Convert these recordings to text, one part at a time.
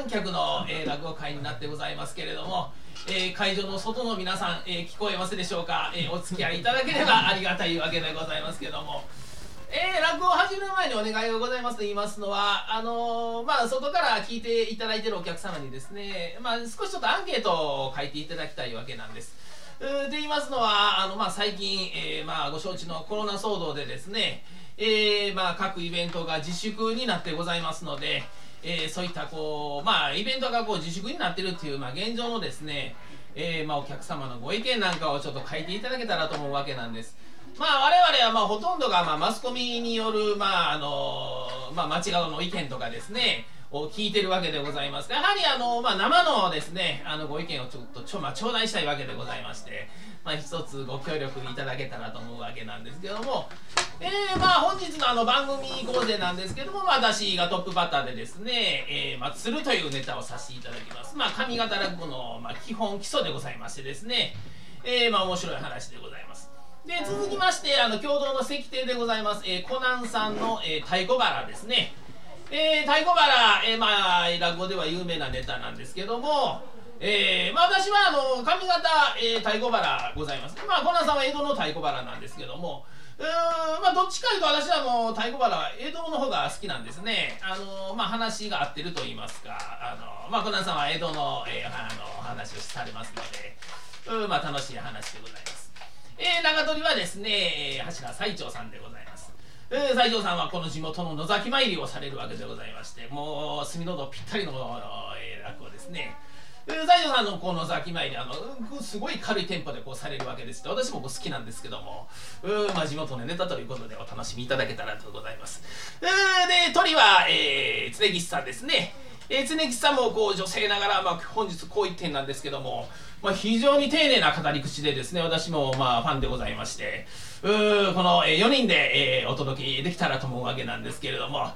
観客の、えー、落語会になってございますけれども、えー、会場の外の皆さん、えー、聞こえますでしょうか、えー、お付き合いいただければありがたいわけでございますけども、えー、落語を始める前にお願いがございますと言いますのは、あのー、まあ、外から聞いていただいているお客様にですね、まあ、少しちょっとアンケートを書いていただきたいわけなんです。で言いますのは、あのまあ、最近、えーまあ、ご承知のコロナ騒動でですね、えーまあ、各イベントが自粛になってございますので、えー、そういったこう、まあ、イベントがこう自粛になってるっていう、まあ、現状のですね、えーまあ、お客様のご意見なんかをちょっと書いていただけたらと思うわけなんです。まあ、我々はまあほとんどがまあマスコミによる、まああのまあ、間違うの意見とかですねを聞いてるわけでございますやはりあの、まあ、生のですねあのご意見をちょっとちょ、まあ、頂戴したいわけでございまして、まあ、一つご協力いただけたらと思うわけなんですけども、えー、まあ本日のあの番組構成なんですけども、まあ、私がトップバッターでですね、えー、まあ、釣るというネタをさせていただきます。まあ、上方落語の、まあ、基本基礎でございましてですね、えー、まあ面白い話でございます。で続きましてあの共同の石庭でございます、えー、コナンさんの、えー、太鼓腹ですね、えー、太鼓腹、えー、まあ落語では有名なネタなんですけどもえーまあ、私はあの上方、えー、太鼓腹ございます。まあ、コナンさんは江戸の太鼓腹なんですけども、うーまあ、どっちかというと私はもう太鼓腹は江戸の方が好きなんですね。あのまあ、話が合ってると言いますか、あのまあ、コナンさんは江戸の,、えー、あの話をされますので、うんまあ、楽しい話でございます。えー、長鳥はですね、えー、柱最長さんでございます。えー、西条さんはこの地元の野崎参りをされるわけでございましてもう隅の戸ぴったりの、えー、落語ですね。西条さんのこの崎参りあのすごい軽いテンポでこうされるわけです私もこう好きなんですけどもうん、まあ、地元のネタということでお楽しみいただけたらとございます。で鳥は、えー、常岸さんですね。えー、常吉さんもこう女性ながら、まあ、本日こう一点なんですけども、まあ、非常に丁寧な語り口でですね私もまあファンでございましてこの、4人で、えー、お届けできたらと思うわけなんですけれども。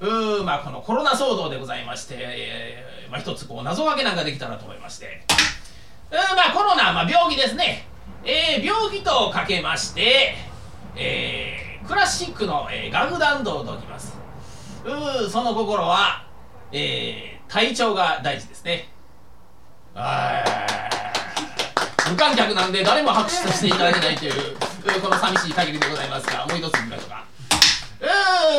うまあこのコロナ騒動でございまして、えーまあ、一つこう謎分けなんかできたらと思いまして。うまあコロナ、まあ、病気ですね、えー、病気とかけまして、えー、クラシックの、えー、楽団道ときます。うその心はえー、体調が大事ですね。無観客なんで誰も拍手させていただけないという、この寂しい限りでございますが、もう一つ見ましょうか。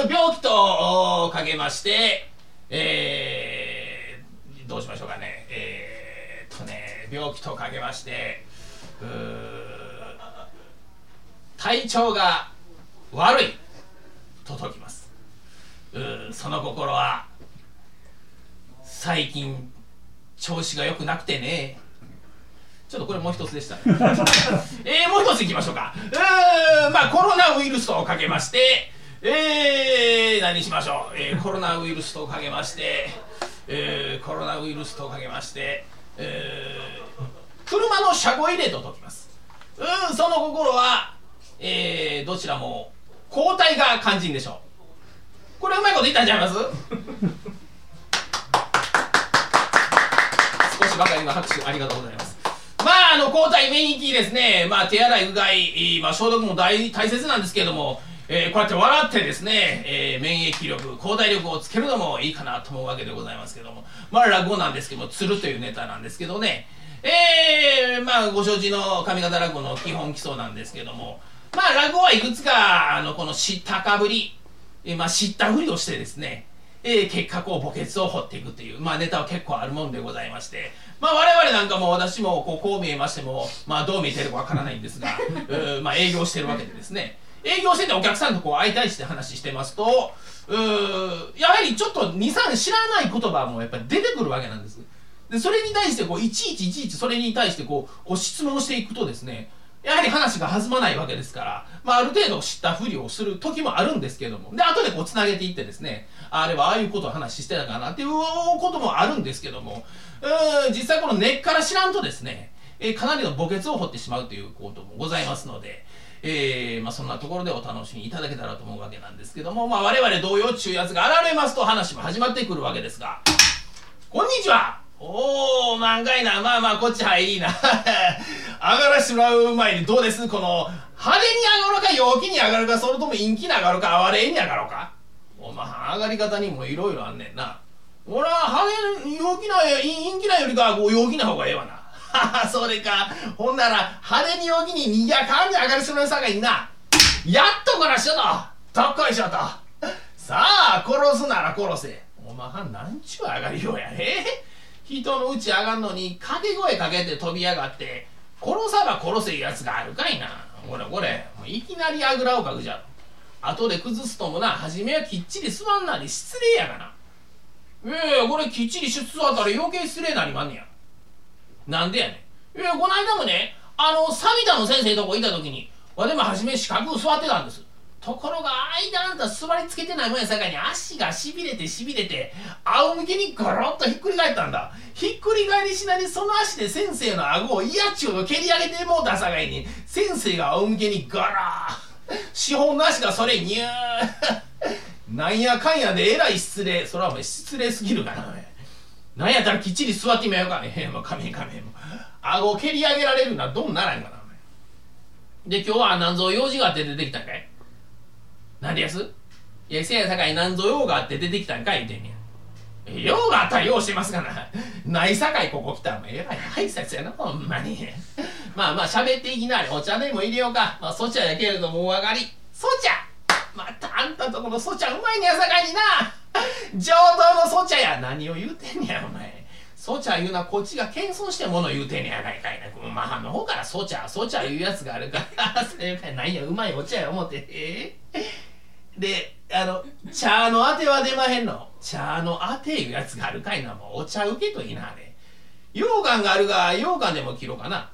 病気とかけまして、えー、どうしましょうかね。えー、っとね、病気とかけまして、体調が悪いと解きます。うその心は最近調子が良くなくてねちょっとこれもう一つでした、ね、えー、もう一ついきましょうか。うんまあコロナウイルスとかけましてえー、何しましょう、えー、コロナウイルスとかけまして、えー、コロナウイルスとかけまして、えー、車の車庫入れと解きます。うんその心は、えー、どちらも交代が肝心でしょう。これうまいこと言ったんちゃいます？ばかりの拍手ありがとうございます。の、抗体免疫ですね、まあ、手洗い、うがい、まあ、消毒も大大切なんですけれども、えー、こうやって笑ってですね、えー、免疫力、抗体力をつけるのもいいかなと思うわけでございますけども、まあ、落語なんですけども、釣るというネタなんですけどね、えー、まあ、ご承知の上方落語の基本基礎なんですけども、まあ、落語はいくつか、あの、この知ったかぶり、えー、まあ、知ったふりをしてですね、えー、結果こう墓穴を掘っていくっていう、まあ、ネタは結構あるもんでございまして、まあ、我々なんかも私もこうこう見えましても、まあ、どう見えてるかわからないんですが、うまあ、営業してるわけでですね。営業しててお客さんとこう相対して話してますとうやはりちょっと23知らない言葉もやっぱり出てくるわけなんです。でそれに対してこういちいちいちいちそれに対してこうこう質問していくとですね。やはり話が弾まないわけですから、まあ、ある程度知ったふりをする時もあるんですけども、で、後でこう繋げていってですね、あれはああいうことを話してたかなっていうこともあるんですけども、うん、実際この根っから知らんとですね、え、かなりの墓穴を掘ってしまうということもございますので、えー、まあ、そんなところでお楽しみいただけたらと思うわけなんですけども、まあ、我々同様中やつが現れますと話も始まってくるわけですが、こんにちはおー、漫画いな。まあまあ、こっちはいいな。上がらしてもらう前にどうです？この、派手に上がるか陽気に上がるか、それとも陰気に上がるか、哀れに上がるか。おま上がり方にもいろいろあんねんな俺は派手陽気な陰気なよりかこう陽気な方がええわな。は はそれか。ほんなら派手に陽気ににぎやかんに上がりするさがいいな。やっとこらしょと。どっこいしょと。さあ殺すなら殺せ。おまはんなんちゅう上がりようやえ人のうち上がんのに掛け声かけて飛び上がって殺さば殺せやつがあるかいな。これこれいきなりあぐらをかくじゃろ。後で崩すともな初めはきっちり座んなに失礼やがな。ええこれきっちり出座ったら余計失礼なりまんねや。なんでやねん。ええこの間もねあのサビタの先生とこいた時にわでも初め四角座ってたんです。ところが間あんた座りつけてないもんやさかいに。足がしびれてしびれて仰向けにゴロッとひっくり返ったんだ。ひっくり返りしなりその足で先生の顎を嫌っちゅうの蹴り上げてもうたさかいに先生が仰向けにガラー。資本の足がそれにゅー。なんやかんやでえらい失礼。それはお前失礼すぎるかななんやったらきっちり座ってみようかね。へえもうかめんかめん顎蹴り上げられるなどうならんかなで今日は何ぞ用事があって出てきたんかい？なんでやす？いやせやさかい何ぞ用があって出てきたんかい？言うてんねん用があったら用してますがな。ないさかいここ来たらえらい挨拶やなほんまに。まあまあ喋っていきなりお茶でも入れようか。まあそちゃやけれどもお上がり。そちゃまたあんたとこのそちゃうまいねやさかいにな。上等のそちゃや。何を言うてんねやお前。そちゃ言うなこっちが謙遜してもの言うてんねやないかいな。まあの方からそちゃそちゃ言うやつがあるから。それかなんやうまいお茶や思って。え？であの茶のあては出まへんの。茶のあていうやつがあるかいな。もうお茶受けといいなあれ。羊羹があるが羊羹でも切ろうかな。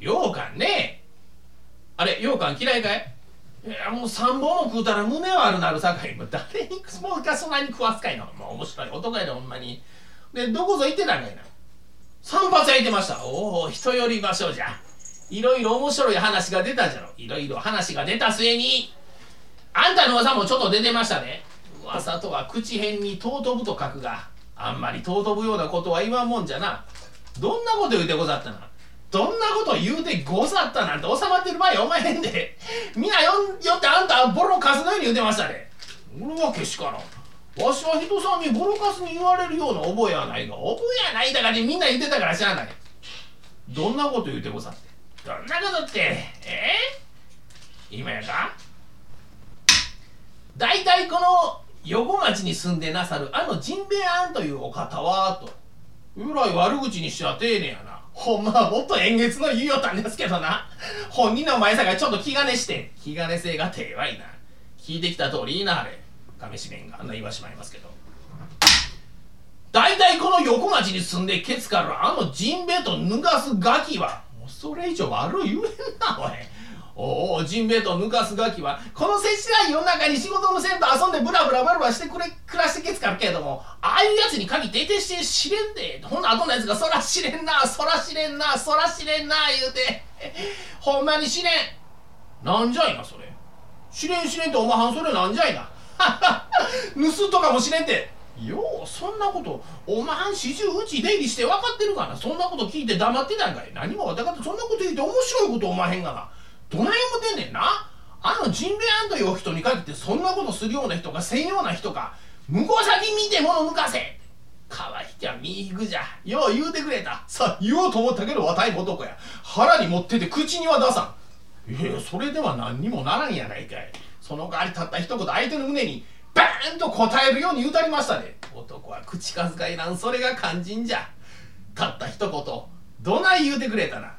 羊羹ね。あれ羊羹嫌いかい？いやもう3本も食うたら胸はあるなるさかいもう誰にもうかそんなに食わすかいなもう面白い男やで。ほんまにでどこぞ行ってたんかいな散髪屋行ってました。おお人寄り場所じゃ。いろいろ面白い話が出たじゃろ。いろいろ話が出た末にあんたの噂もちょっと出てましたね噂とは口辺に尊ぶと書くがあんまり尊ぶようなことは言わんもんじゃな。どんなこと言うてござったな。どんなこと言うてござったなんて収まってる場合お前へんでみんなよよってあんたボロカスのように言うてましたね俺はけしからんわしは人さんにボロカスに言われるような覚えはないが覚えやないだからにみんな言ってたから知らない。どんなこと言うてござって。どんなことって。え？ー、今やか？大体この横町に住んでなさるあのジンベエアンというお方はと。えらい悪口にしちゃ丁寧やなほんまはもっと円月の言いよったんですけどな。本人の前さがちょっと気兼ねして気兼ね性が手はいな。聞いてきた通りいいなあれ。亀しめんがあんな言わしまいますけど。大体この横町に住んでケツからあのジンベエと脱がすガキはもうそれ以上悪い言えんなおい。おおジンベエと抜かすガキはこのせちがい世の中に仕事もせんと遊んでブラブラブラブラしてくれ暮らしてけつかるけれどもああいうやつに限ってして知れんでほんな後のやつがそら知れんなそら知れんなそら知れんな言うて。ほんまに知れん。なんじゃいなそれ。知れん知れんっておまはんそれなんじゃいな。盗とかも知れんて。ようそんなことおまはん始終うち出入りして分かってるかな。そんなこと聞いて黙ってたんかい。何もわたかってそんなこと言って面白いことおまへんがな。どないもてんねんな。あのジンベエアンという人に限ってそんなことするような人かせんような人か向こう先見て物抜かせ。かわいきゃみいぐじゃよう言うてくれた。さあ言おうと思ったけどわたいも男や。腹に持ってて口には出さん。いやそれでは何にもならんやないかい。その代わりたった一言相手の胸にバーンと答えるように言うたりましたね男は口数がいらんそれが肝心じゃ。たった一言どない言うてくれたな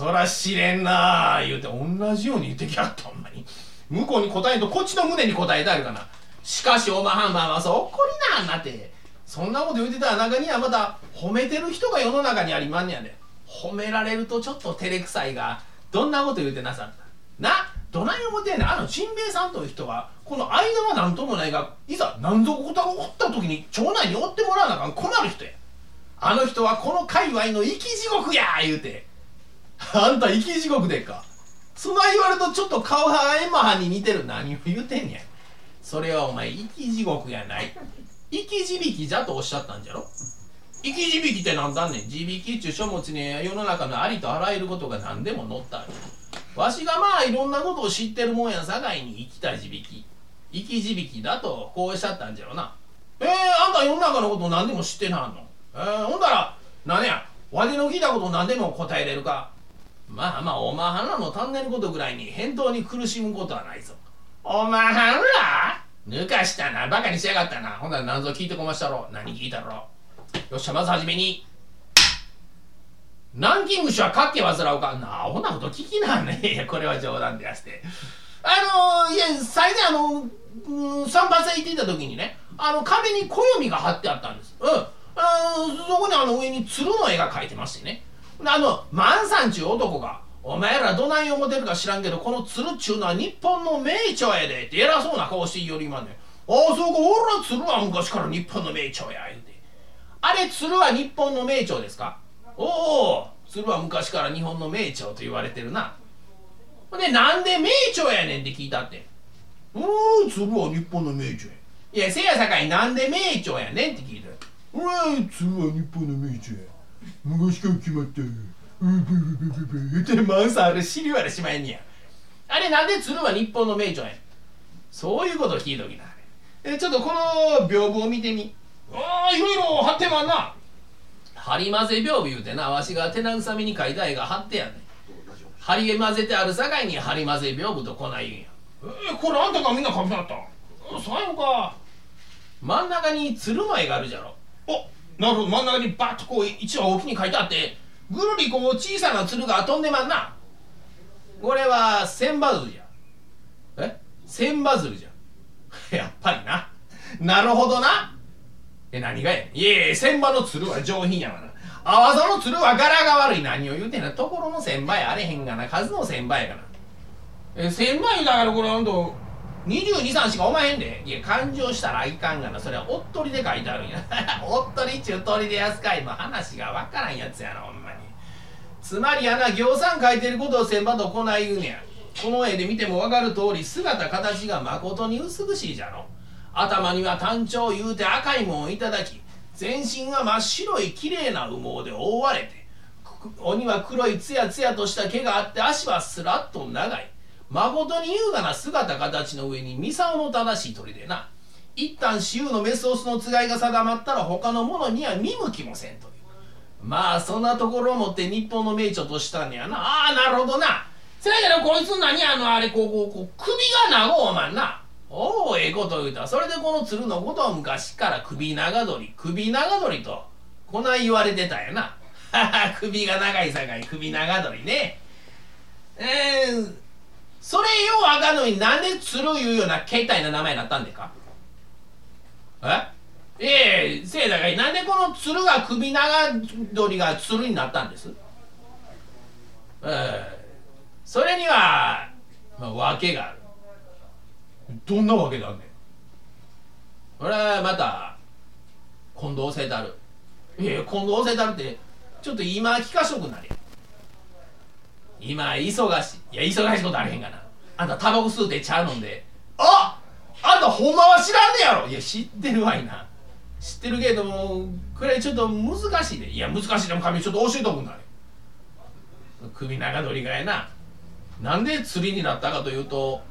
そら知れんなあ言うて同じように言ってきやったほんまに。向こうに答えんとこっちの胸に答えてあるかな。しかしおまはんまはそう怒りなあんなて。そんなこと言うてたら中にはまた褒めてる人が世の中にありまんねやで。褒められるとちょっと照れくさいがどんなこと言うてなさったなどない思てんねん。あのジンベエさんという人はこの間は何ともないがいざ何ぞ事が起こった時に町内に追ってもらわなあかん困る人や。あの人はこの界隈の生き地獄や言うて。あんた生き地獄でっか。そない言われとちょっと顔はエマハに似てる。何を言うてんねんそれはお前生き地獄やない。生き字引きじゃとおっしゃったんじゃろ。生き字引きってなんだんねん。字引きっちゅう書物に世の中のありとあらゆることが何でも載ったわしがまあいろんなことを知ってるもんやさかいに生きた字引き。生き字引きだとこうおっしゃったんじゃろな。えー、あんた世の中のこと何でも知ってなんの？えー、ほんだら何や？わしの聞いたこと何でも答えれるか？まあまあおまはんらの足んねることぐらいに返答に苦しむことはないぞ。おまはんら？抜かしたなバカにしやがったな。ほんなら何ぞ聞いてこましたろ？何聞いたろ？よっしゃまずはじめに。南京虫はかっけ患うかな。あほなこと聞きなね。これは冗談でやして。あのいや最前あの、うん、散髪屋行っていた時にねあの壁に暦が貼ってあったんです。うん。あそこにあの上に鶴の絵が描いてましてねあの万さんちゅう男がお前らどない思てるか知らんけどこの鶴っちゅうのは日本の名著やでって偉そうな顔して言いよりまんねああそうか俺ら鶴は昔から日本の名著や言うて。あれ鶴は日本の名著ですか？おお鶴は昔から日本の名著と言われてるな。ほんでなんで名著やねんって聞いたって。おお鶴は日本の名著や。いやせやさかいなんで名著やねんって聞いた。おい鶴は日本の名著や。昔から決まったうん。ブブブブブ言ってマウスあれ知りわれしまえん。やあれなん。で鶴は日本の名著やそういうこと聞いときなえちょっとこの屏風を見てみああいろいろ貼ってまん。な針混ぜ屏風言うてなわしが手慰めに書いた絵が貼ってやねん。針混ぜてあるさかいに針混ぜ屏風とこない言うん。やえこれあん。たがみん。な書きなったそうやのか真ん。中に鶴の絵があるじゃろおなるほど。真ん中にバッとこう一応大きに書いてあってぐるりこう小さな鶴が飛んでまんな。これは千羽鶴じゃ。え？千羽鶴じゃ。やっぱりな。なるほどな。え何がやいえ千羽の鶴は上品やがな。あわざの鶴は柄が悪い。何を言うてんなところの千羽や。あれへんがな。数の千羽やがな。え千羽だからこれほんと223しかおまへんで。いや勘定したらいかんがな。それはおっとりで書いてあるんや。おっとりっちゅう鳥でやすかい。の話がわからんやつやなほんまに。つまりやな行さん書いてることを千羽とこない言うねや。この絵で見てもわかる通り姿形がまことに美しいじゃろ。頭には単調言うて赤いもんをいただき全身が真っ白い綺麗な羽毛で覆われて鬼は黒いツヤツヤとした毛があって足はスラッと長い。誠に優雅な姿形の上にミサオの正しい鳥でな。一旦私有のメスオスのつがいが定まったら他の者には見向きもせんという。まあそんなところをもって日本の名著としたんやな。ああなるほどな。せやけどこいつ何あのあれこうこうこう首が長お前な。おおええこと言うた。それでこの鶴のことを昔から首長鳥。首長鳥と。こない言われてたやな。首が長いさかい首長鳥ね。えー、それようわかんのになんで鶴いうような携帯な名前になったんでか？え？ええせいだがいなんでこの鶴が首長鳥が鶴になったんです？ええ。それには、まあ、訳がある。どんなわけだねんこれはまた近藤聖太郎。いや近藤聖太郎ってちょっと今聞かしとくなれ今忙しい。いや忙しいことあれへんがな。あんたタバコ吸うて茶飲んで。ああんたほんまは知らんねやろ。いや知ってるわいな。知ってるけどもこれちょっと難しいで。いや難しいでも髪ちょっと教えとくんなれ首長鳥がやな。なんで釣りになったかというと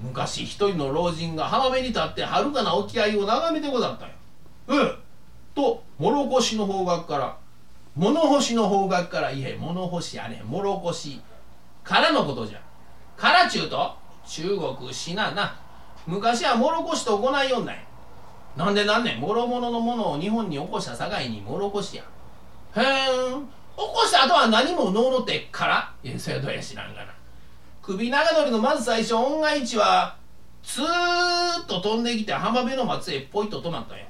昔一人の老人が浜辺に立って遥かな沖合を眺めてござったんや。うんと諸越の方角から物干しの方角からいえ物干しやね諸越からのことじゃ。からちゅうと中国しなな。昔は諸越と行いよんない。なんでなんねん。諸々のものを日本に起こした境に諸越や。へえ起こした後は何ものうのってから？いやそれはどや知らんがな。首長鳥のまず最初恩が一はツーッと飛んできて浜辺の松へポイと止まったんや。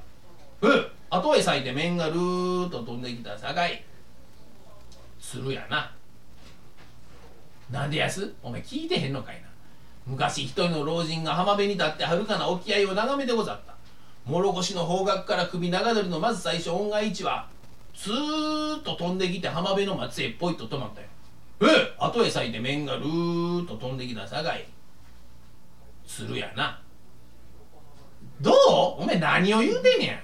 う後へ咲いて面がルーッと飛んできたさかい。鶴やな。なんでやすお前聞いてへんのかいな。昔一人の老人が浜辺に立って遥かな沖合を眺めてござった。諸越の方角から首長鳥のまず最初恩が一はツーッと飛んできて浜辺の松へポイッと止まったよ。え？後へ咲いて面がルーッと飛んできたさかい。鶴やな。どう？お前何を言うてんねや。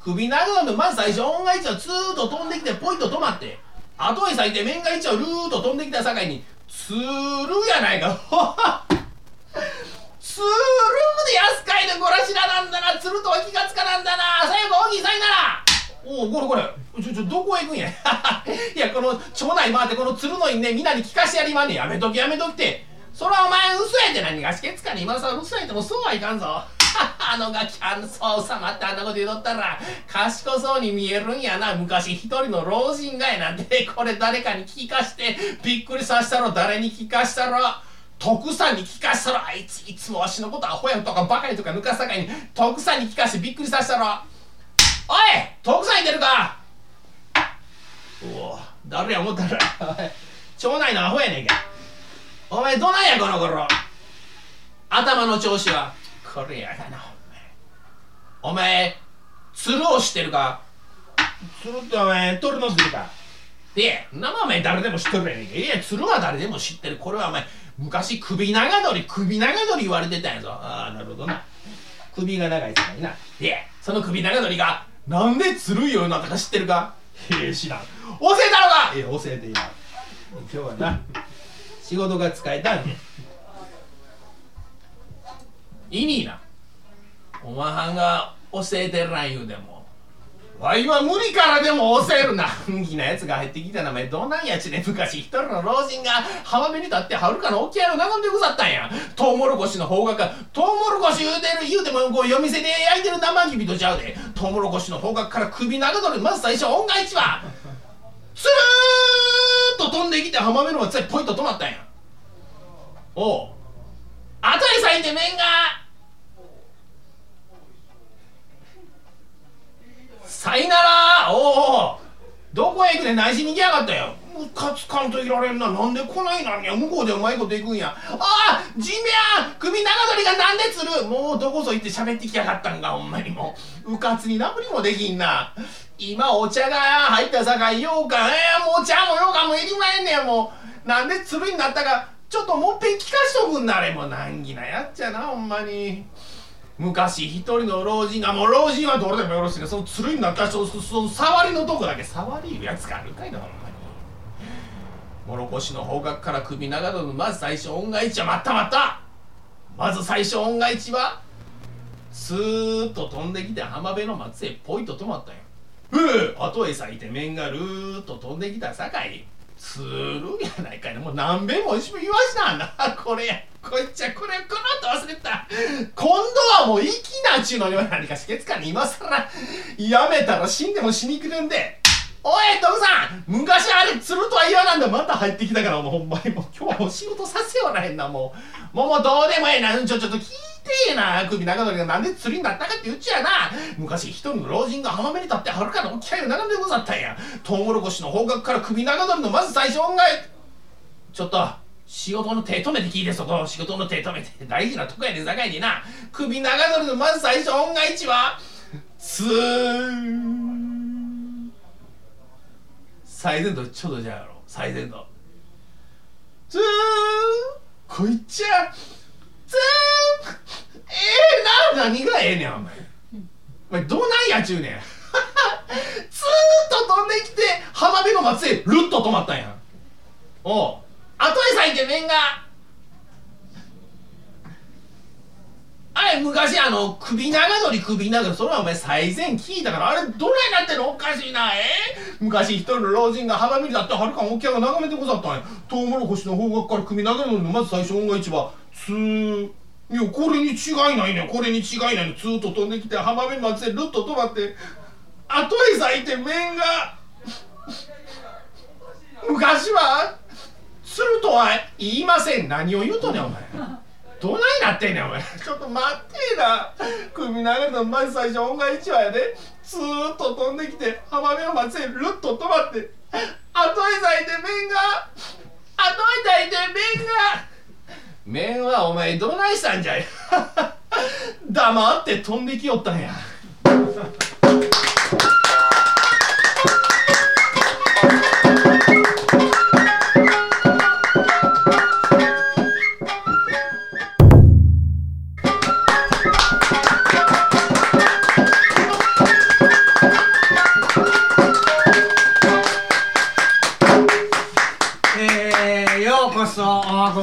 首長鳥のまず最初恩が一はツーッと飛んできてポイッと止まって。後へ咲いて面が一はルーッと飛んできたさかいに鶴やないか。つるで安かいでごらしらなんだな。つるとは気がつかなんだな。最後大きいさいな。らおおこれこれ。ちょちょどこへ行くんや。いやこの町内回ってこのつるのにね皆に聞かしてやりまんねやめときやめときって。そらお前嘘やって何がしけつかに今さ嘘やってもそうはいかんぞ。あのガキあのそうさまってあんなこと言うとったら賢そうに見えるんやな。昔一人の老人がやなんてこれ誰かに聞かしてびっくりさせたろ。誰に聞かしたろ。徳さんに聞かしたろ。あいついつもわしのことアホやんとかバカにとか抜かさかいに。徳さんに聞かしてびっくりさせたろ。おい徳さんいてるか。おお誰や思ったら。町内のアホやねんかお前どないやこの頃。頭の調子は。これやがなお前。お前鶴を知ってるか？鶴ってお前鳥の鶴かで生お前誰でも知ってるやねんか。いや鶴は誰でも知ってる。これはお前昔首長鳥首長鳥言われてたんやぞ。ああなるほどな。首が長いさかいなでその首長鳥がなんで鶴いようになったか知ってるか？へえ知らん。教えたのか？いや教えて今。今日はな仕事が使えたんやいにな。お前はんが教えてらん言うでも。わいは無理からでも教えるな。本気なやつが入ってきた名前どないやちね昔一人の老人が浜辺に立ってはるかの沖合を眺んでござったんや。トウモロコシの方角トウモロコシ言うてる言うてもこう夜店で焼いてる生きびとちゃうで。トウモロコシの方角から首長取りまず最初恩返しは。スルーと飛んできて浜辺の松へポインと止まったんや。おう。後へ咲いて面がさいなら。おおどこへ行くね内心に行きやがったよ。ムカつかんといられんな。なんで来ないなんや。向こうでうまいこと行くんや。ああジンベア首長鳥がなんで釣る。もうどこぞ行って喋ってきやがったんかほんまにもう。うかつになぶりもできんな。今お茶が入ったさかいようかえー、もう茶もようかんもいりまへんねんもう。なんで鶴になったか。ちょっともっぺん聞かしとくんなれも。う難儀なや。っちゃなほんまに。昔一人の老人がもう老人はどれでもよろしいけどその鶴になった人そその。触りのとこだけ触りいうやつがあるかいなほんまにもろこしの方角から。首長野のまず最初恩返しは待った待った。まず最初恩返しはスーッと飛んできて浜辺の松へポイと止まったんやふう後へ咲いて面がルーッと飛んできたさかい。つるやないかいな。もう何べんも一緒言わしたんだ。これやこいっちゃこれこの後忘れてた。今度はもう息なちゅうのには何かしけつかに今さらやめたら死んでも死にくるんで。おい徳さん。昔あれ釣るとは言わなんだ。また入ってきたからもうほんまにも。う今日はもう仕事させようらへんなもう。もうもうどうでもええな。ちょちょっと聞いてえな首長鳥が。なんで釣りになったかって言っちゃな昔一人の老人が浜辺に立ってはるかの沖合を眺めでござったんや。トウモロコシの方角から首長鳥のまず最初音階ちょっと仕事の手止めて聞いてそこ。仕事の手止めて大事なとこやで境にな。首長鳥のまず最初音階値はつー最前度ちょうどじゃやろ最前度つーこいっちゃ。ええー、な何がええねんお前。お前どないやちゅうねん。ずーっと飛んできて浜辺の松へルッと止まったんや。おう。後へ咲いて面が。あれ昔あの首長鳥首長鳥それはお前最前聞いたから。あれどないなってんの？おかしいなえ昔一人の老人が浜辺にだってはるかん沖合が眺めてござったんや。トウモロコシの方角から首長鳥のまず最初音が一番ついやこれに違いないねこれに違いないねずーっと飛んできて浜辺松へルッと止まって後へ咲いて面が昔はするとは言いません。何を言うとねお前。どないなってんねんお前。ちょっと待ってな。首長のまず最初音が一話やで。ずーっと飛んできて浜辺の松へルッと止まって後へ咲いて面が後へ咲いて面が面はお前どないしたんじゃい。黙って飛んできよったんや。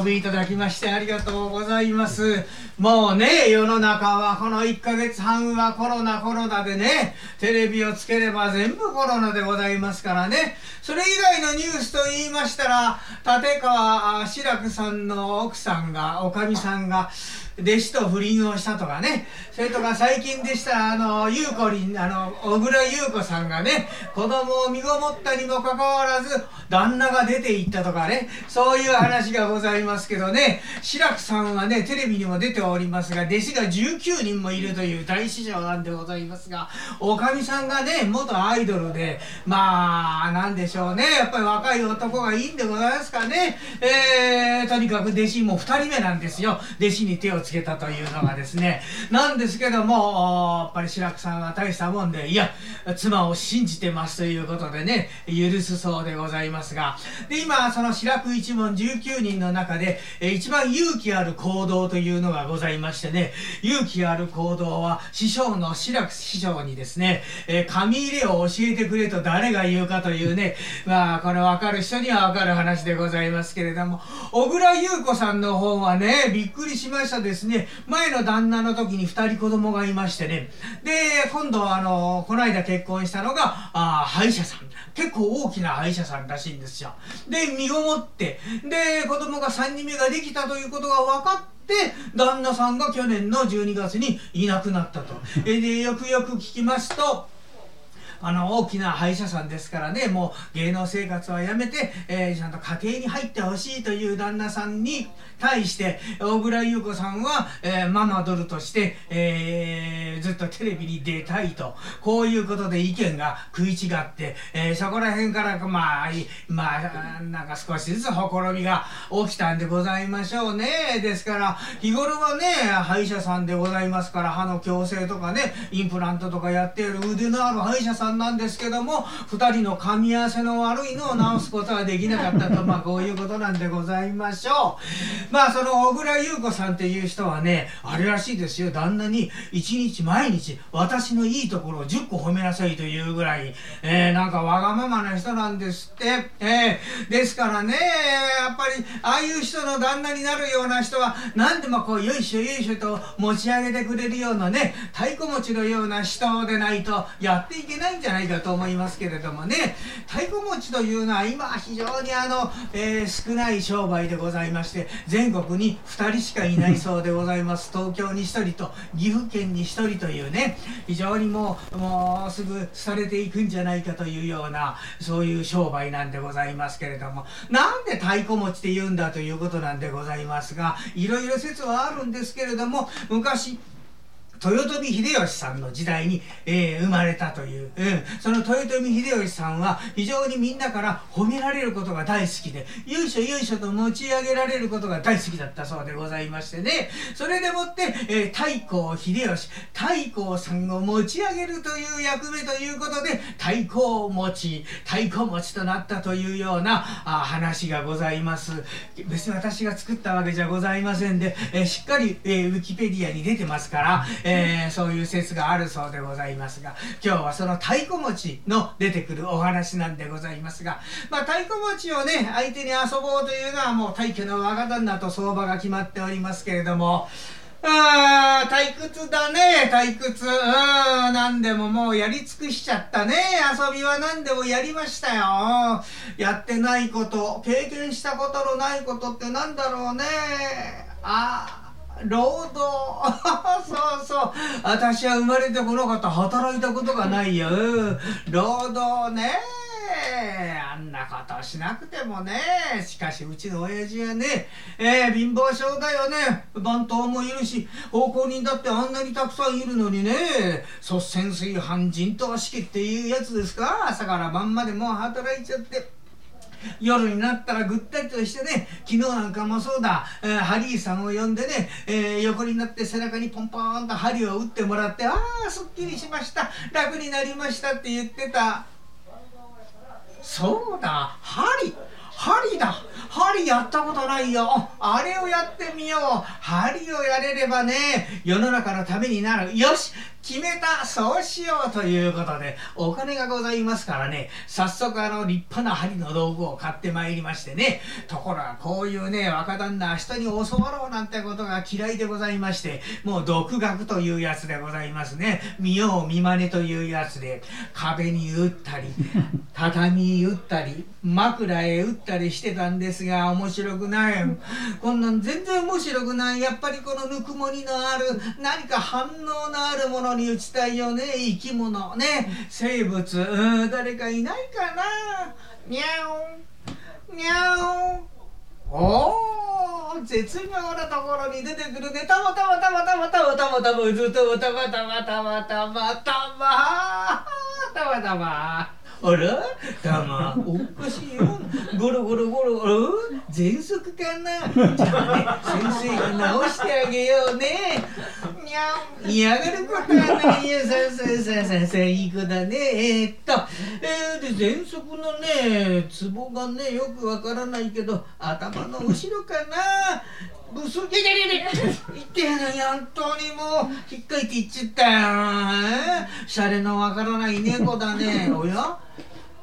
びいただきましてありがとうございますもうね、世の中はこの1ヶ月半はコロナコロナでね、テレビをつければ全部コロナでございますからね。それ以外のニュースと言いましたら、立川志らくさんの奥さんが、おかみさんが、弟子と不倫をしたとかね、それとか最近でした、あの、ゆうこりん、あの、小倉優子さんがね、子供を身ごもったにもかかわらず、旦那が出て行ったとかね、そういう話がございますけどね、志らくさんはね、テレビにも出ておりますが、弟子が19人もいるという大師匠なんでございますが、おかみさんがね、元アイドルで、まあ、なんでしょうね、やっぱり若い男がいいんでございますかね、えー、とにかく弟子も2人目なんですよ、弟子に手をつけたというのがですね、なんですけども、やっぱり志らくさんは大したもんで、いや、妻を信じてますということでね、許すそうでございますが、で、今、その志らく一門19人の中で、一番勇気ある行動というのがございましてね、勇気ある行動は、師匠の志らく師匠にですね、え紙入れを教えてくれと誰が言うかというね、まあ、これ分かる人には分かる話でございますけれども、小倉優子さんの方はね、びっくりしましたでですね、前の旦那の時に2人子供がいましてね、で、今度あの、この間結婚したのが、あ歯医者さん。結構大きな歯医者さんらしいんですよ。で、身ごもって、で、子供が3人目ができたということが分かって、旦那さんが去年の12月にいなくなったと。えで、よくよく聞きますと、あの大きな歯医者さんですからねもう芸能生活はやめて、えー、ちゃんと家庭に入ってほしいという旦那さんに対して小倉優子さんは、えー、ママドルとして、えー、ずっとテレビに出たいと。こういうことで意見が食い違って、えー、そこら辺からまあまあなんか少しずつほころびが起きたんでございましょうね。ですから日頃はね歯医者さんでございますから歯の矯正とかねインプラントとかやっている腕のある歯医者さんさんなんですけども2人の噛み合わせの悪いのを直すことはできなかったとまあこういうことなんでございましょう。まあその小倉優子さんっていう人はねあれらしいですよ。旦那に1日毎日私のいいところを10個褒めなさいというぐらい、えー、なんかわがままな人なんですって、えー、ですからねやっぱりああいう人の旦那になるような人は何でもこうよいしょよいしょと持ち上げてくれるようなね太鼓持ちのような人でないとやっていけないんじゃないかと思いますけれどもね。太鼓持ちというのは今非常にあの、えー、少ない商売でございまして全国に2人しかいないそうでございます。東京に1人と岐阜県に1人というね。非常にもうもうすぐされていくんじゃないかというようなそういう商売なんでございますけれども。なんで太鼓持ちって言うんだということなんでございますがいろいろ説はあるんですけれども昔豊臣秀吉さんの時代に、えー、生まれたという、うん、その豊臣秀吉さんは非常にみんなから褒められることが大好きで由緒由緒と持ち上げられることが大好きだったそうでございましてね。それでもって、えー、太閤秀吉太閤さんを持ち上げるという役目ということで太閤持ち太鼓持ちとなったというようなあ話がございます。別に私が作ったわけじゃございませんで、えー、しっかり、えウィキペディアに出てますから、ええー、そういう説があるそうでございますが今日はその太鼓持ちの出てくるお話なんでございますが、まあ、太鼓持ちをね相手に遊ぼうというのはもう大家の若旦那と相場が決まっておりますけれどもああ、退屈だね、退屈。うん、何でももうやり尽くしちゃったね。遊びは何でもやりましたよ。やってないこと、経験したことのないことって何だろうね。ああ。労働。そうそう。私は生まれてこなかった働いたことがないよ。労働ね。あんなことしなくてもね。しかしうちの親父はね、えー、貧乏症だよね。番頭もいるし奉公人だってあんなにたくさんいるのにね。率先炊飯陣頭式っていうやつですか。朝から晩までもう働いちゃって。夜になったらぐったりとしてね昨日なんかもそうだ、えー、ハリーさんを呼んでね、えー、横になって背中にポンポンと針を打ってもらってああすっきりしました。楽になりましたって言ってた。そうだ。針。針だ。針やったことないよ。あれをやってみよう。針をやれればね世の中のためになる。よし決めた。そうしようということでお金がございますからね。早速あの立派な針の道具を買ってまいりましてね。ところがこういうね若旦那人に教わろうなんてことが嫌いでございましてもう独学というやつでございますね。見よう見まねというやつで壁に打ったり畳に打ったり枕へ打ったりしてたんです。が面白くない。こんなん全然面白くない。やっぱりこのぬくもりのある何か反応のあるものに打ちたいよね。生き物。ね。生物。誰かいないかな。にゃおにゃおおー。絶妙なところに出てくるね。たまたまたまたまたまたまたまずっとたまたまたまたまたまたまたま。あらたまおかしいよ。ゴロゴロゴロゴロ。喘息かな？じゃあね先生が直してあげようね。にゃん。嫌がることはないよ。さささささいい子だねえー、っとえー、で喘息のねツボがねよくわからないけど頭の後ろかなブス。いやいやいやいや。言ってやない本当にもう引っかいていっちゃったよ。シャレのわからない猫だね。おや？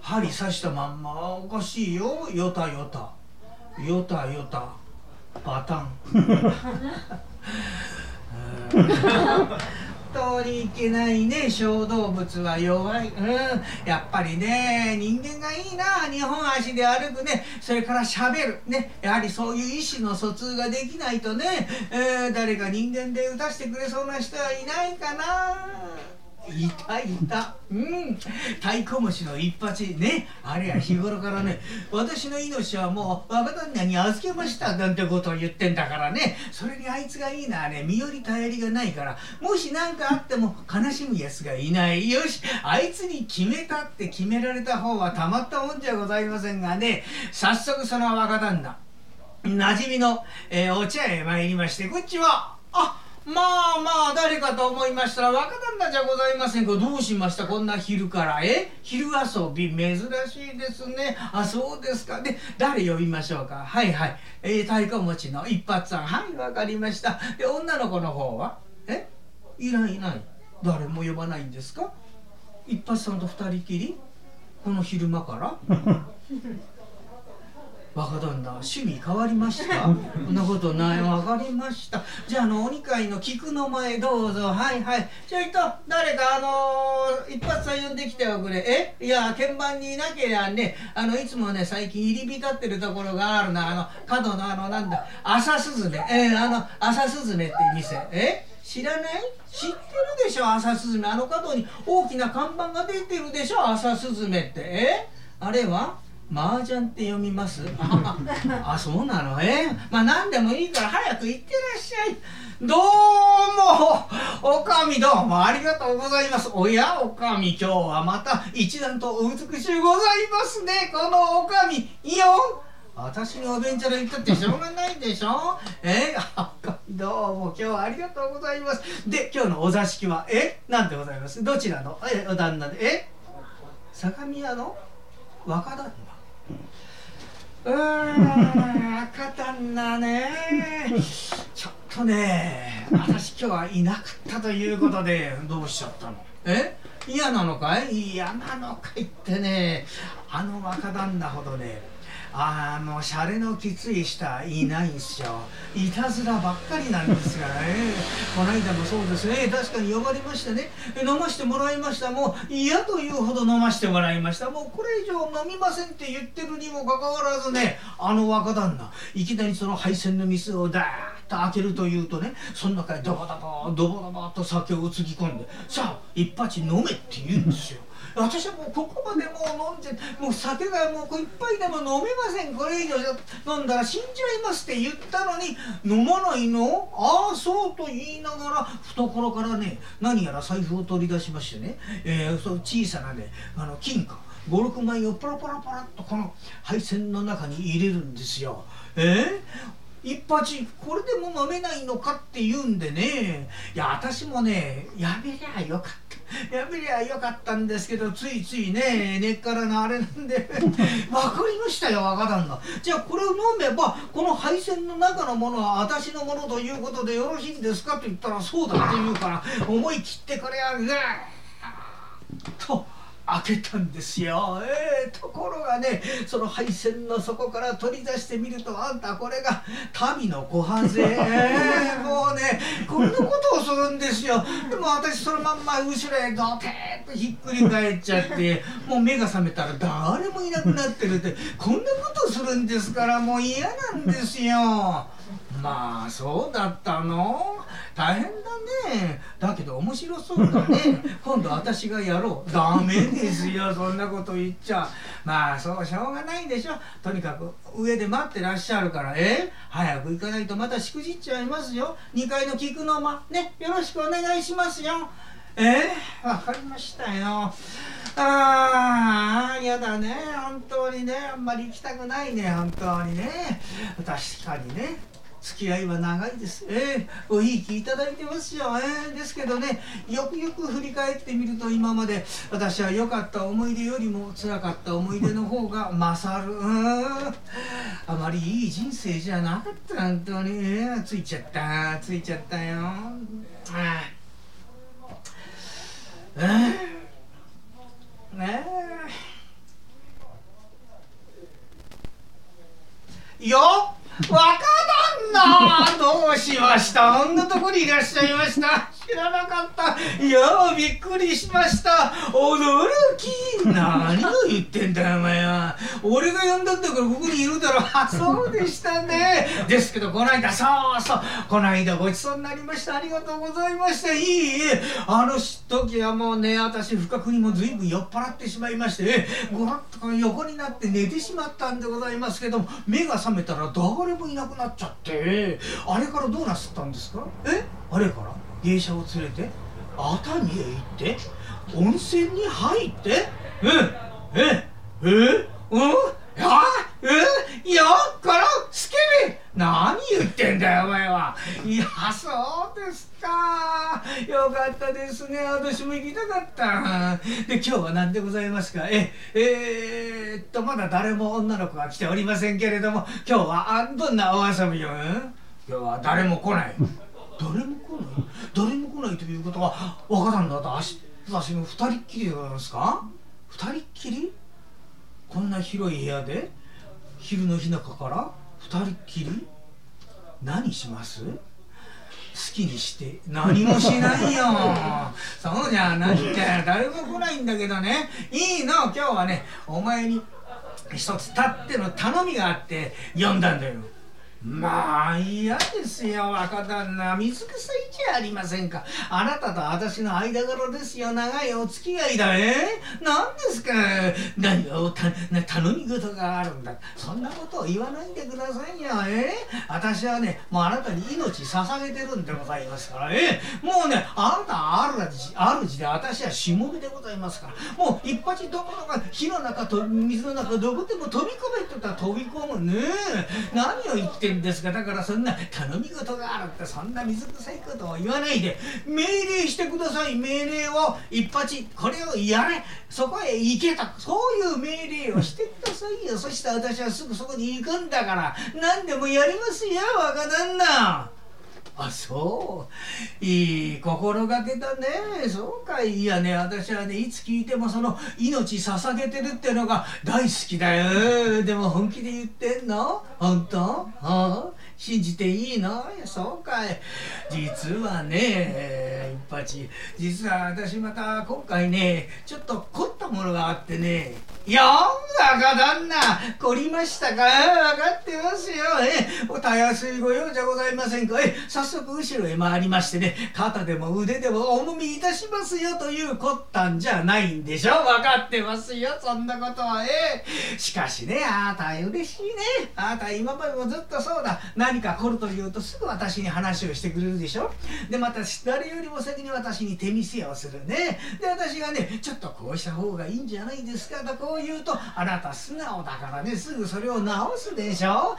針刺したまんま。おかしいよ。よたよた。よたよた。パタン通りいけないね。小動物は弱い、うん、やっぱりね人間がいいな。日本足で歩くね。それからしゃべる。ね。やはりそういう意思の疎通ができないとね、えー、誰か人間で打たせてくれそうな人はいないかな。いたい。たうん。太鼓持ちの一発ね。あれは日頃からね。私の命はもう若旦那に預けましたなんてことを言ってんだからね。それにあいつがいいのはね身寄り頼りがないから。もし何かあっても悲しむやつがいない。よし。あいつに決めたって決められた方はたまったもんじゃございませんがね。早速その若旦那馴染みの、えー、お茶屋へ参りましてこっちはあっまあまあ誰かと思いましたら若旦那じゃございませんかどうしました？こんな昼から。え？昼遊び。珍しいですね。あそうですか。で誰呼びましょうか？はいはい、えー、太鼓持ちの一発さん。はいわかりました。で女の子の方は？え？いないいない。誰も呼ばないんですか？一発さんと二人きり？この昼間から？若旦那趣味変わりました。そんなことない。わかりました。じゃああのお二階の菊の前どうぞ。はいはい。ちょいと誰かあのー、一発さ呼んできておくれ。え？いや鍵盤にいなけりゃね。あのいつもね最近入り浸ってるところがあるな。あの角のあのなんだ。朝鈴ねえー、あの朝鈴ねって店。え？知らない？知ってるでしょ？朝スズメあの角に大きな看板が出てるでしょ？朝スズメって。え？あれは？麻雀って読みます？あそうなの？えまあ何でもいいから早く行ってらっしゃい。どうもおかみどうもありがとうございます。おやおかみ今日はまた一段とお美しゅうございますね。このおかみいよ。私にお弁茶で言ったってしょうがないでしょ。えあどうも今日はありがとうございます。で今日のお座敷はえなんでございます？どちらの？えお旦那で？え相模屋の？若旦那？うーん赤旦那ね。ちょっとね私今日はいなかったということでどうしちゃったの？え？嫌なのかい？嫌なのかいってねあの若旦那ほどねあのシャレのきつい人はいないんすよ。いたずらばっかりなんですからね。この間もそうですね。確かに呼ばれましてね。飲ましてもらいました。もう嫌というほど飲ましてもらいました。もうこれ以上飲みませんって言ってるにもかかわらずねあの若旦那いきなりその配線の店をダーッと開けるというとねその中へドボドボドボドボと酒をつぎ込んでさあ一発飲めって言うんですよ。私はもうここまでもう飲んじゃもう酒がもう一杯でも飲めません。これ以上飲んだら死んじゃいますって言ったのに飲まないの？ああそうと言いながら懐からね何やら財布を取り出しましてね、えー、そう小さなねあの金貨。56枚をパラパラパラっとこの配線の中に入れるんですよ。えー？一発これでも飲めないのかって言うんでね。いや私もねやめりゃよかった。やめりゃよかったんですけどついついね根っからのあれなんで。わかりましたよ若旦那。じゃあこれを飲めばこの配線の中のものは私のものということでよろしいんですか？と言ったらそうだって言うから思い切ってこれはうわーっと開けたんですよ、えー、ところがねその配線の底から取り出してみるとあんたこれが民の小はぜ、えー、もうねこんなことをするんですよ。でも私そのまんま後ろへドテーッとひっくり返っちゃってもう目が覚めたら誰もいなくなってるってこんなことするんですからもう嫌なんですよ。まあそうだったの？大変だね。だけど面白そうだね。今度私がやろう。ダメですよそんなこと言っちゃ。まあそうしょうがないでしょ。とにかく上で待ってらっしゃるから。え？早く行かないとまたしくじっちゃいますよ。2階の菊の間。ねよろしくお願いしますよ。え？ー、わかりましたよ。ああやだね。本当にね。あんまり行きたくないね。本当にね。確かにね付き合いは長いです。えー、おひいきいただいてますよ。えー、ですけどね、よくよく振り返ってみると今まで私は良かった思い出よりも辛かった思い出の方が勝る。うんあまりいい人生じゃなかった、本当に。えー、ついちゃった、ついちゃったよ。あえー、ねえ。よ若旦那どうしました？あんなとこにいらっしゃいました。知らなかった。いやびっくりしました。驚き。何を言ってんだよお前は。俺が呼んだんだからここにいるだろ。あそうでしたね。ですけどこの間そうそう。この間ごちそうになりました。ありがとうございました。いいえ。あの時はもうね私不覚にも随分酔っ払ってしまいましてごらっと横になって寝てしまったんでございますけども目が覚めたら誰もいなくなっちゃってあれからどうなすったんですか？え？あれから？芸者を連れて？熱海へ行って？温泉に入って？えええうんやえよこのスケベ！何言ってんだよお前は！いやそうですか。よかったですね。私も行きたかった。で今日は何でございますか？ええまだ誰も女の子が来ておりませんけれども今日はあどんなお遊びを。今日は誰も来ない。誰も来ない？誰も来ないということは若旦那と私私の二人っきりでございますか？二人っきり？こんな広い部屋で昼の日中から二人っきり？何します？好きにして何もしないよ。そうじゃないんだよ。誰も来ないんだけどね。いいの。今日はねお前に一つたっての頼みがあって呼んだんだよ。まあ嫌ですよ若旦那。水臭いじゃありませんか。あなたと私の間柄ですよ。長いお付き合いだえ何ですか。何を頼み事があるんだ。そんなことを言わないでくださいよ。え？私はねもうあなたに命捧げてるんでございますからえもうねあなたは主主で私はしもべでございますから。もう一発どころか火の中と水の中どこでも飛び込めって言ったら飛び込むね。何を言ってんですがだからそんな頼み事があるってそんな水臭いことを言わないで命令してください。命令を一発これをやれ。そこへ行けと。そういう命令をしてくださいよ。そしたら私はすぐそこに行くんだから。何でもやりますよ若旦那。あそう。いい心がけだね。そうか。いやね。私はねいつ聞いてもその命捧げてるってのが大好きだよ。でも本気で言ってんの？本当？あ信じていいの？そうかい。実はね一八。実は私また今回ねちょっと凝ったものがあってねよ若旦那凝りましたか？分かってますよ。えおたやすいご用じゃございませんか？え早速後ろへ回りましてね肩でも腕でもおもみいたしますよという凝ったんじゃないんでしょ分かってますよそんなことは。ええ。しかしねあなた嬉しいね。あなた今までもずっとそうだ。何か凝るというとすぐ私に話をしてくれるでしょ。でまた誰よりも先に私に手見せをするね。で私がねちょっとこうした方がいいんじゃないですか。とこう言うとあなた素直だからね。すぐそれを直すでしょ。だか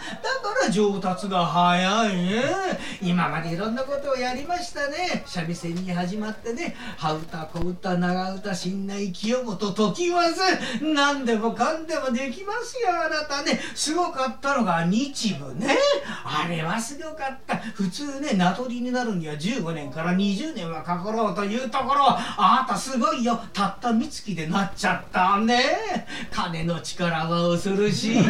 ら上達が早い。ね今までいろんなことをやりましたね。三味線に始まってね。羽歌小歌長歌新内清本時わず何でもかんでもできますよあなたね。すごかったのが日舞ね。あれはすごかった。普通ね名取になるには15年から20年はかかろうというところ。あなたすごいよ。たった三月でなっちゃったね。金の力は恐ろし。い バ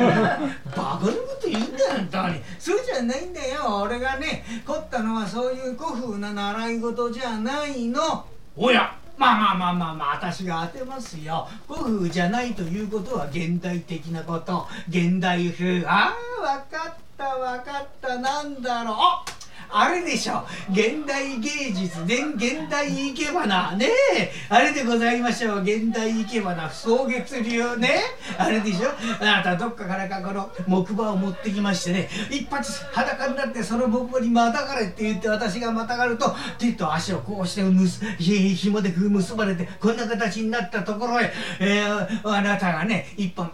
カなこと言うんだよ本当に。そうじゃないんだよ俺がね。凝ったのはそういう古風な習い事じゃないの。おやまあまあまあまあまあ私が当てますよ。古風じゃないということは現代的なこと。現代風。ああ分かった分かった。なんだろう。あれでしょ。現代芸術で現代生け花ね。えあれでございましょう。現代生け花草月流ね。あれでしょ。あなたどっかからかこの木馬を持ってきましてね。一発裸になってその木馬にまたがれって言って私がまたがると手と足をこうしてむすひ紐で結ばれてこんな形になったところへ、えーあなたがね一本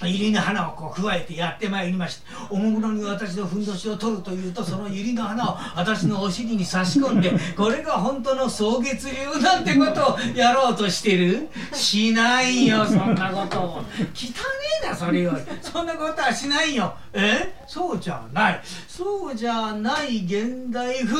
百合の花をこう加えてやってまいりました。おもむろに私のふんどしを取るというとその百合の花を私のお尻に差し込んで これが本当の草月流なんてことをやろうとしてる？しないよそんなことを。汚ねえなそれより。そんなことはしないよ。え？そうじゃない。そうじゃない現代風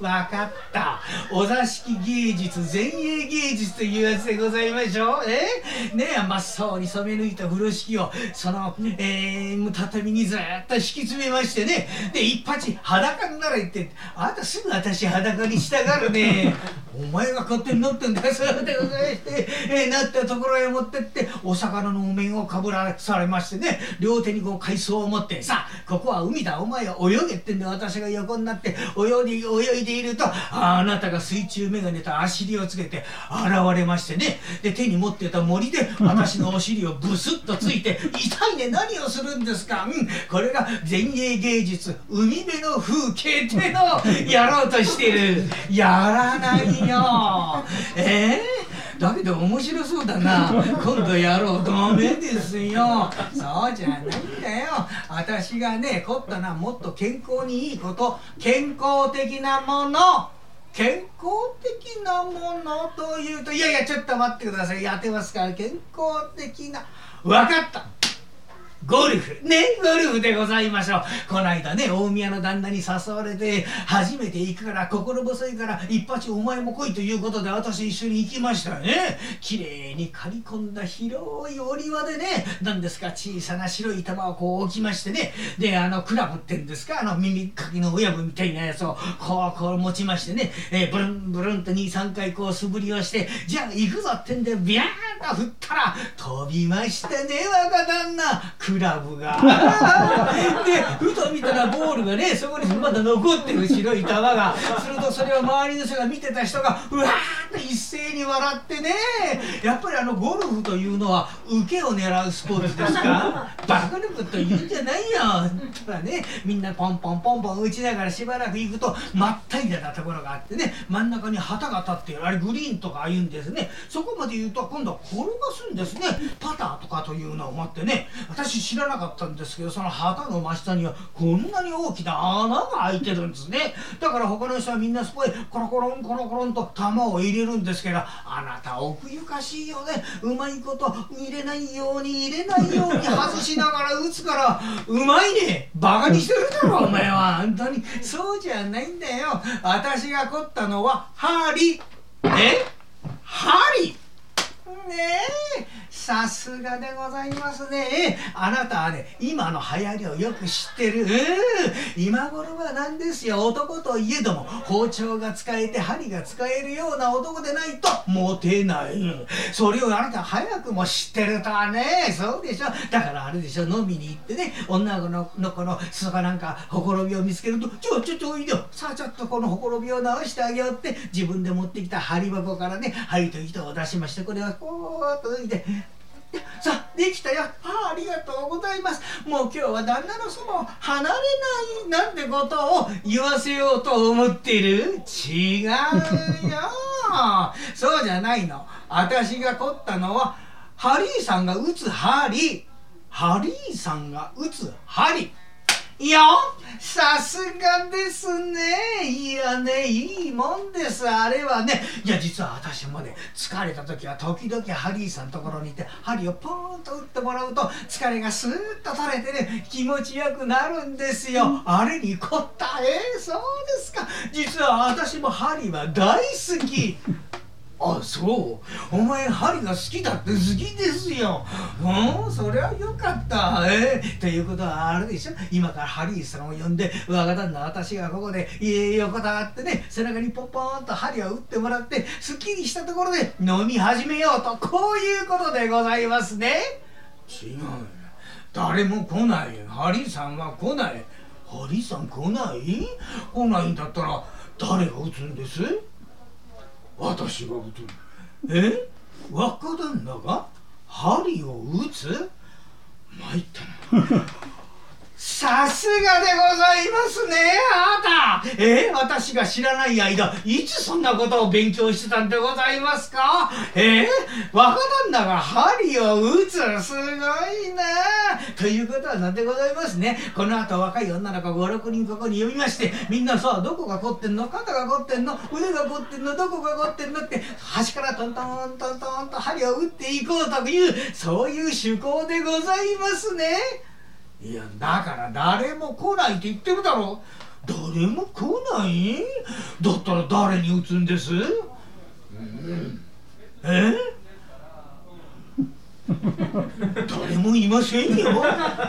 わかった。お座敷芸術前衛芸術というやつでございましょう。え？ねえ真っ青に染め抜いた風呂敷をその、えー、畳にずっと敷き詰めましてね。で一発裸になれってあなたすぐ私裸にしたがるね。お前が勝手に乗ってんだよそうでございまして、えーなったところへ持ってってお魚のお面をかぶらされましてね。両手にこう海藻を持ってさあここは海だ。お前は泳げってんで私が横になって泳いで泳いでいるとああなたが水中眼鏡と足りをつけて現れましてね。で手に持ってた森で 私のお尻をブスッとついて「痛いね何をするんですか?」うん。これが前衛芸術海辺の風景ってのをやろうとしてる。やらないよ。えー、だけど面白そうだな。今度やろう。ダメですよ。そうじゃないんだよ。私がね凝ったのはもっと健康にいいこと健康的なもの。健康的なものというといやいやちょっと待ってください。やってますから健康的な。分かったゴルフ。ねゴルフでございましょう。この間ね大宮の旦那に誘われて初めて行くから心細いから一発お前も来いということで私一緒に行きましたよね。綺麗に刈り込んだ広いお庭でね何ですか小さな白い球をこう置きましてね。であのクラブってんですかあの耳かきの親分みたいなやつをこうこう持ちましてね、えーブルンブルンと23回こう素振りをしてじゃあ行くぞってんでビャーンと振ったら飛びましたね若旦那。クラブが。でふと見たらボールがねそこにまだ残ってる白い球が。するとそれを周りの人が見てた人がうわーっと一斉に笑ってね。やっぱりあのゴルフというのは受けを狙うスポーツですか？バカなこと言うんじゃないよ。ただね。みんなポンポンポンポン打ちながらしばらく行くと真っ平らなところがあってね。真ん中に旗が立ってあれグリーンとかああいうんですね。そこまで言うと今度は転がすんですね。パターとかというのを持ってね。私知らなかったんですけどその旗の真下にはこんなに大きな穴が開いてるんですね。だから他の人はみんなそこへコロコロンコロコロンと玉を入れるんですけどあなた奥ゆかしいよね。うまいこと入れないように入れないように外しながら打つからうまいね。バカにしてるだろお前は。本当に。そうじゃないんだよ。私が凝ったのは針。え針。ねえ。さすがでございますね。あなたはね今の流行りをよく知ってる。今頃は何ですよ。男といえども包丁が使えて針が使えるような男でないとモテない。それをあなた早くも知ってるとはね。そうでしょ。だからあれでしょ。飲みに行ってね女の子の子の裾かなんかほころびを見つけるとちょちょちょおいよ。さあちょっとこのほころびを直してあげようって自分で持ってきた針箱からね針と糸を出しましてこれはこうっと抜いてさあできたよ。あありがとうございます。もう今日は旦那のそばを離れないなんてことを言わせようと思ってる？違うよ。そうじゃないの。私が凝ったのはハリーさんが打つ針。ハリーさんが打つ針。いやさすがですね。いやねいいもんです。あれはね。いや実は私もね疲れた時は時々ハリーさんのところに行って針をポーンと打ってもらうと疲れがスーッと取れてね気持ちよくなるんですよ。あれに凝った。えー、そうですか。実は私も針は大好きあそう。お前針が好きだって好きですよ。うん？それはよかった。え？ー、ということはあるでしょ？今からハリーさんを呼んで若旦那私がここで家横たわってね背中にポンポンと針を打ってもらってすっきりしたところで飲み始めようと。こういうことでございますね。違う誰も来ないハリーさんは来ない。ハリーさん来ない？来ないんだったら誰が打つんです？私が撃つえ？若旦那が針を打つ？参ったな。さすがでございますねあなた。え私が知らない間いつそんなことを勉強してたんでございますか？え若旦那が針を打つすごいなということはなんでございますね。この後若い女の子56人ここに呼びましてみんなさどこが凝ってんの？肩が凝ってんの？腕が凝ってんの？どこが凝ってんの？って端からトントントントンと針を打っていこうというそういう趣向でございますね。いやだから誰も来ないって言ってるだろ。誰も来ない？だったら誰に打つんです、うん、え？誰もいませんよ。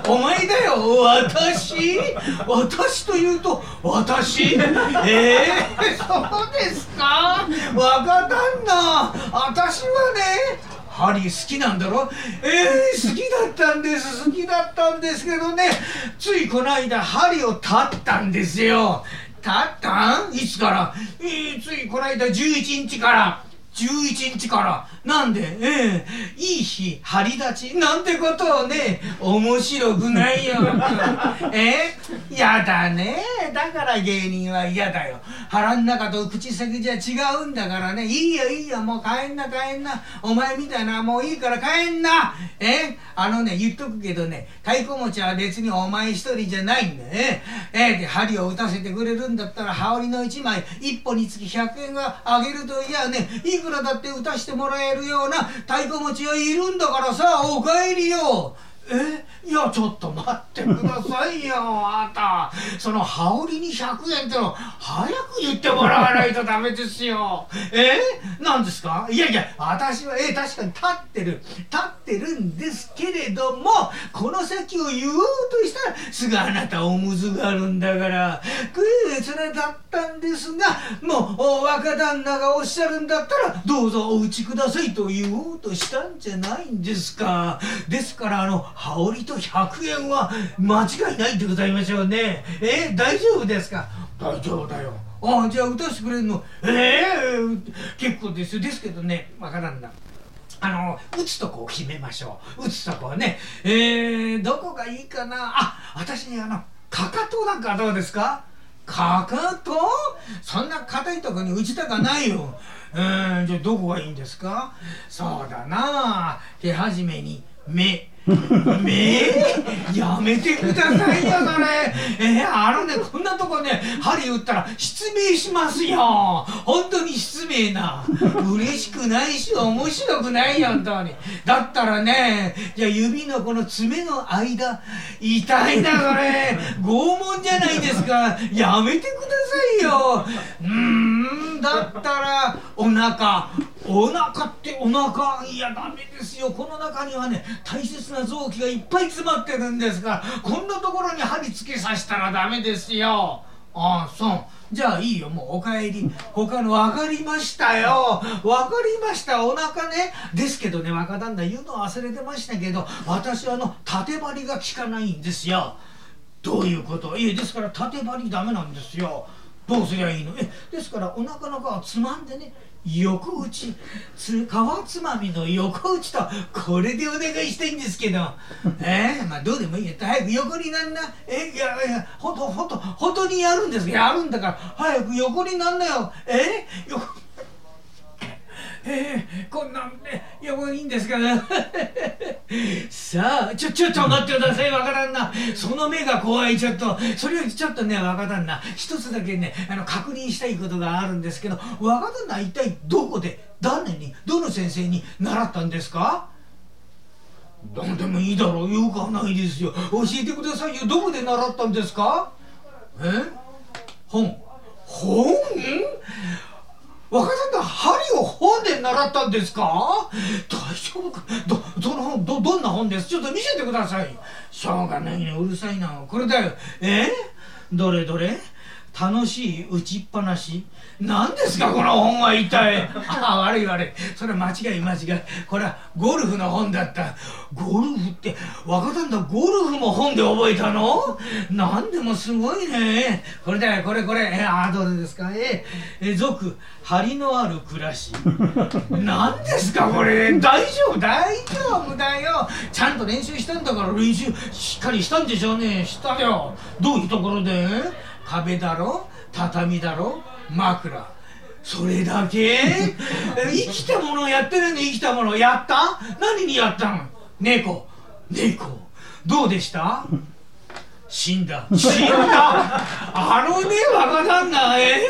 お前だよ。私？私というと私？え？えー、そうですか？若旦那私はねハリー好きなんだろ？えー、好きだったんです好きだったんですけどね。ついこの間針を立ったんですよ。立ったん？いつから、えー、ついこの間？11日から。11日から。なんで？ええ。いい日張り立ち。なんてことをね面白くないよ。えやだね。だから芸人は嫌だよ。腹ん中と口先じゃ違うんだからね。いいよいいよ。もう帰んな帰んな。お前みたいなもういいから帰んな。えあのね言っとくけどね。太鼓持ちは別にお前一人じゃないんだええ？で針を打たせてくれるんだったら羽織の1枚1本につき100円があげるといやね。いくらだって打たしてもらえるような太鼓持ちがいるんだからさお帰りよ。え？いやちょっと待ってくださいよあなた。その羽織に100円っての早く言ってもらわないとダメですよ。え？何ですか？いやいや私はえ確かに立ってる。立ってるんですけれどもこの先を言おうとしたらすぐあなたおむずがあるんだから。くえそれだったんですがもう若旦那がおっしゃるんだったらどうぞお打ちくださいと言おうとしたんじゃないんですか。ですからあの羽織と100円は間違いないでございましょうね。え大丈夫ですか？大丈夫だよ。あじゃあ歌してくれるの？ええー、結構ですですけどねわからんな。あの打つとこを決めましょう。打つとこはねえー、どこがいいかな？あ私にあのかかとなんかどうですか？かかと？そんな硬いとこに打ちたかないよ。うんじゃあどこがいいんですか？そうだな。手始めに目め やめてくださいよそれ。えー、あのねこんなとこね針打ったら失明しますよ。本当に失明な。嬉しくないし面白くないよ本当に。だったらねじゃあ指のこの爪の間痛いなそれ。拷問じゃないですか。やめてくださいよ。うんだったらお腹。お腹ってお腹。いやダメですよ。この中にはね大切な臓器がいっぱい詰まってるんですからこんなところに針付けさせたらダメですよ。ああそう。じゃあいいよ。もうお帰り。他の分かりましたよ。分かりました。お腹ね。ですけどね若旦那言うの忘れてましたけど私はあの縦張りが効かないんですよ。どういうこと？いえですから縦張りダメなんですよ。どうすりゃいいの？えですからお腹の皮つまんでね横打ちつ皮つまみの横打ちとこれでお願いしたいんですけど。え？ー、まあどうでもいいよ。早く横になんなえ？いやいやほんとほと本当にやるんです。やるんだから早く横になんなよ。え？ー、横 えー、こんなんで横にいいんですかねさあちょちょっと待ってください若旦那。その目が怖いちょっと。それよりちょっとね若旦那。一つだけねあの確認したいことがあるんですけど若旦那一体どこで誰にどの先生に習ったんですか？何でもいいだろうよくはないですよ。教えてくださいよ。どこで習ったんですか？え？本。本？若旦那針を本で習ったんですか？大丈夫か？どその本どどんな本です？ちょっと見せてください。しょうがないね。うるさいな。これだよ。え？どれどれ？楽しい打ちっぱなし。何ですかこの本は一体。あ悪い悪い。それ間違い間違い。これはゴルフの本だった。ゴルフって若旦那ゴルフも本で覚えたの？何でもすごいね。これだよこれこれ。えあどれですか？ええ俗張りのある暮らし。何ですかこれ？大丈夫？大丈夫だよ。ちゃんと練習したんだから練習しっかりしたんでしょうね。したよ。どういうところで？壁だろ？畳だろ？枕。それだけ？生きたものやってるの？生きたもの。やった？何にやったの？猫。猫。どうでした？死んだ。死んだ？あのね若旦那え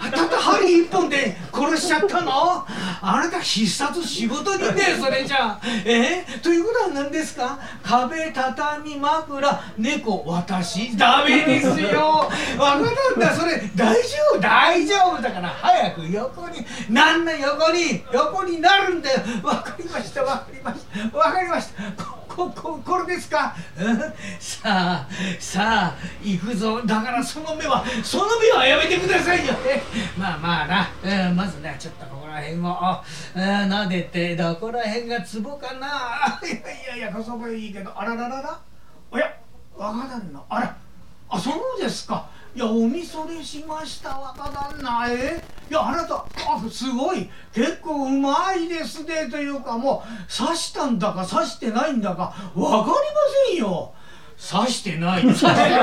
たった針一本で殺しちゃったの？あなた必殺仕事人だよそれじゃ。え？ということは何ですか？壁畳枕猫私。ダメですよ。若旦那それ大丈夫？大丈夫だから早く横に。なんの横に？横になるんだよ。わかりましたわかりましたわかりました。こここれですか、うん、さあさあ行くぞ。だからその目はその目はやめてくださいよ。まあまあな、うん、まずねちょっとここら辺を、うん、撫でてどこら辺がツボかな。いやいやいやそこいいけど。あらららら。おや若旦那あらあそうですか。いやおみそれしました若旦那。え？いやあなたあすごい。結構うまいですね。というかもう刺したんだか刺してないんだか分かりませんよ。刺してない。刺してない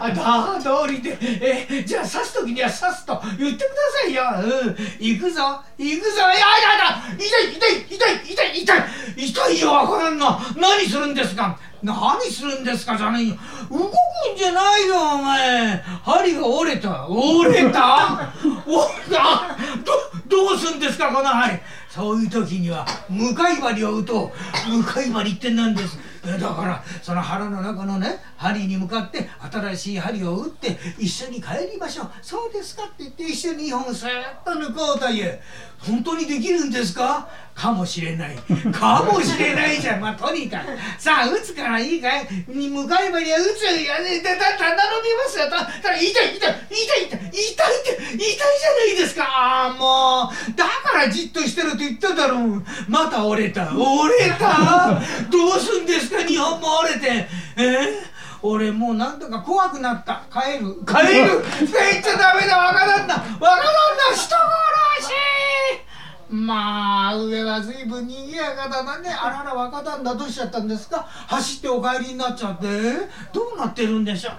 あだ通りで。えじゃあ刺す時には刺すと言ってくださいよ。うん。行くぞ。行くぞ。いやいやいや。痛い痛い痛い痛い痛い。痛いよ若旦那何するんですか？何するんですかじゃねえよ。動くんじゃないよお前。針が折れた。折れた？折れた？どどうすんですかこの針？そういう時には向かい針を打とう。向かい針って何です？だからその腹の中のね針に向かって新しい針を打って一緒に帰りましょう。そうですかって言って一緒に2本スーッと抜こうという。本当にできるんですか？かもしれない。かもしれないじゃん。まあとにかく。さあ打つからいいかい？に向かい針は打つやね。だだ頼みますよ。たた痛い痛い痛い痛い痛い痛いって痛いじゃないですか。ああもう。だからじっとしてると言っただろう。また折れた。折れた？どうすんですか？日本も折れて。え？ー俺もうなんとか怖くなった。帰る。帰る。帰っちゃダメだ。若旦那若旦那人殺し！まあ上は随分にぎやかだなね。あらら若旦那どうしちゃったんですか？走ってお帰りになっちゃって。どうなってるんでしょう？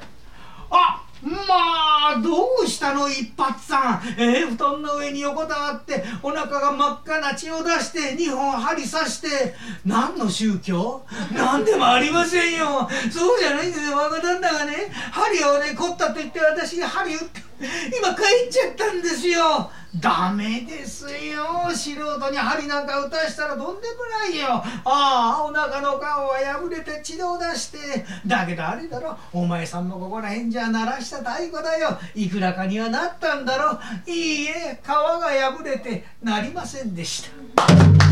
あまあどうしたの一発さん？えー、布団の上に横たわってお腹が真っ赤な血を出して2本針刺して。何の宗教？何でもありませんよ。そうじゃないんですよ若旦那がね。針をね凝ったと言って私が針打って今帰っちゃったんですよ。ダメですよ。素人に針なんか打たしたらとんでもないよ。ああお腹の顔は破れて血を出して。だけどあれだろ。お前さんもここら辺じゃ鳴らした太鼓だよ。いくらかにはなったんだろ。いいえ皮が破れてなりませんでした。